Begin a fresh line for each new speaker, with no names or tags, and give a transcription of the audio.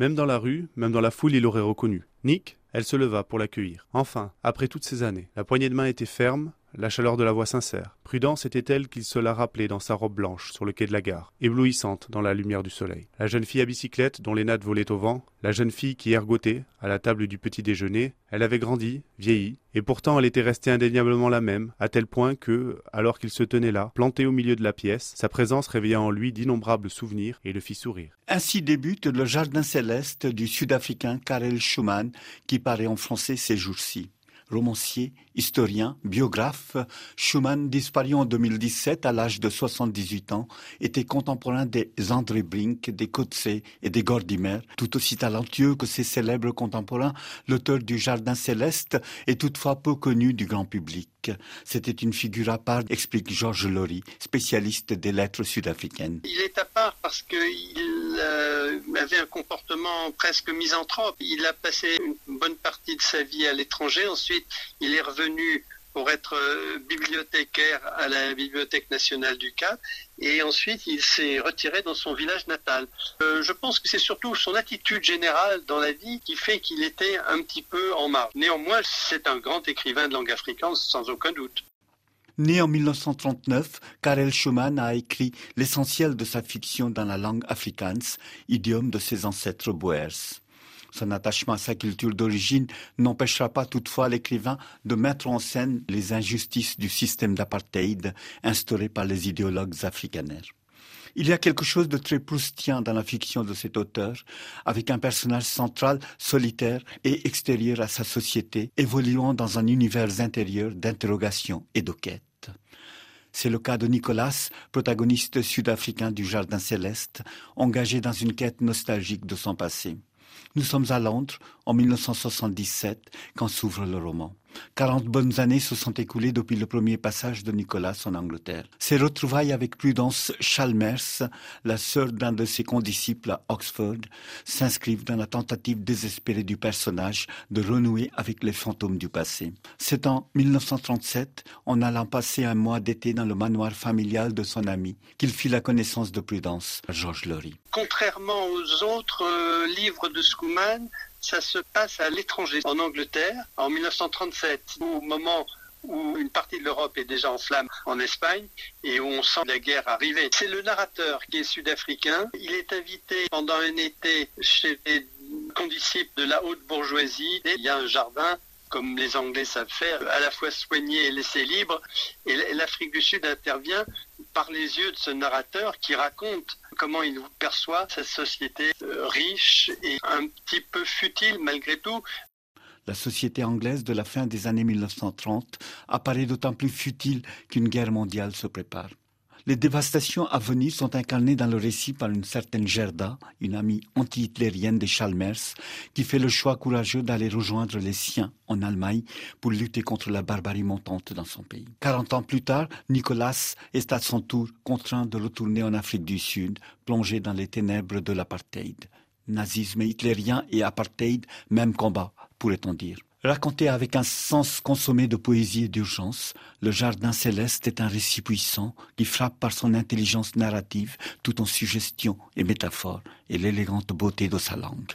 Même dans la rue, même dans la foule, il l'aurait reconnu. Nick Elle se leva pour l'accueillir. Enfin, après toutes ces années, la poignée de main était ferme, la chaleur de la voix sincère. Prudence était telle qu'il se la rappelait dans sa robe blanche sur le quai de la gare, éblouissante dans la lumière du soleil. La jeune fille à bicyclette dont les nattes volaient au vent, la jeune fille qui ergotait à la table du petit déjeuner, elle avait grandi, vieilli, et pourtant elle était restée indéniablement la même, à tel point que, alors qu'il se tenait là, planté au milieu de la pièce, sa présence réveilla en lui d'innombrables souvenirs et le fit sourire.
Ainsi débute le Jardin céleste du Sud-Africain Karel Schumann, qui paraît en français ces jours-ci romancier, historien, biographe, Schumann, disparu en 2017 à l'âge de 78 ans, était contemporain des André Brink, des Coetzee et des Gordimer. Tout aussi talentueux que ses célèbres contemporains, l'auteur du Jardin céleste est toutefois peu connu du grand public. C'était une figure à part, explique Georges Laurie, spécialiste des lettres sud-africaines.
Il est à part parce qu'il euh, avait un comportement presque misanthrope. Il a passé une bonne partie de sa vie à l'étranger. Ensuite, il est revenu pour être euh, bibliothécaire à la Bibliothèque nationale du Cap. Et ensuite, il s'est retiré dans son village natal. Euh, je pense que c'est surtout son attitude générale dans la vie qui fait qu'il était un petit peu en marge. Néanmoins, c'est un grand écrivain de langue africaine, sans aucun doute.
Né en 1939, Karel Schumann a écrit l'essentiel de sa fiction dans la langue afrikaans, idiome de ses ancêtres Boers. Son attachement à sa culture d'origine n'empêchera pas toutefois l'écrivain de mettre en scène les injustices du système d'apartheid instauré par les idéologues africanaires. Il y a quelque chose de très proustien dans la fiction de cet auteur, avec un personnage central, solitaire et extérieur à sa société, évoluant dans un univers intérieur d'interrogation et de quête. C'est le cas de Nicolas, protagoniste sud-africain du Jardin céleste, engagé dans une quête nostalgique de son passé. Nous sommes à Londres en 1977 quand s'ouvre le roman. 40 bonnes années se sont écoulées depuis le premier passage de Nicolas en Angleterre. Ses retrouvailles avec Prudence Chalmers, la sœur d'un de ses condisciples à Oxford, s'inscrivent dans la tentative désespérée du personnage de renouer avec les fantômes du passé. C'est en 1937, en allant passer un mois d'été dans le manoir familial de son ami, qu'il fit la connaissance de Prudence, Georges Laurie.
Contrairement aux autres euh, livres de Schumann, ça se passe à l'étranger, en Angleterre, en 1937, au moment où une partie de l'Europe est déjà en flammes en Espagne et où on sent la guerre arriver. C'est le narrateur qui est sud-africain. Il est invité pendant un été chez des condisciples de la haute bourgeoisie. il y a un jardin comme les Anglais savent faire, à la fois soigner et laisser libre. Et l'Afrique du Sud intervient par les yeux de ce narrateur qui raconte comment il perçoit cette société euh, riche et un petit peu futile malgré tout.
La société anglaise de la fin des années 1930 apparaît d'autant plus futile qu'une guerre mondiale se prépare. Les dévastations à venir sont incarnées dans le récit par une certaine Gerda, une amie anti-hitlérienne des Chalmers, qui fait le choix courageux d'aller rejoindre les siens en Allemagne pour lutter contre la barbarie montante dans son pays. Quarante ans plus tard, Nicolas est à son tour contraint de retourner en Afrique du Sud, plongé dans les ténèbres de l'apartheid. Nazisme hitlérien et apartheid, même combat, pourrait-on dire. Raconté avec un sens consommé de poésie et d'urgence, Le Jardin céleste est un récit puissant qui frappe par son intelligence narrative tout en suggestion et métaphore et l'élégante beauté de sa langue.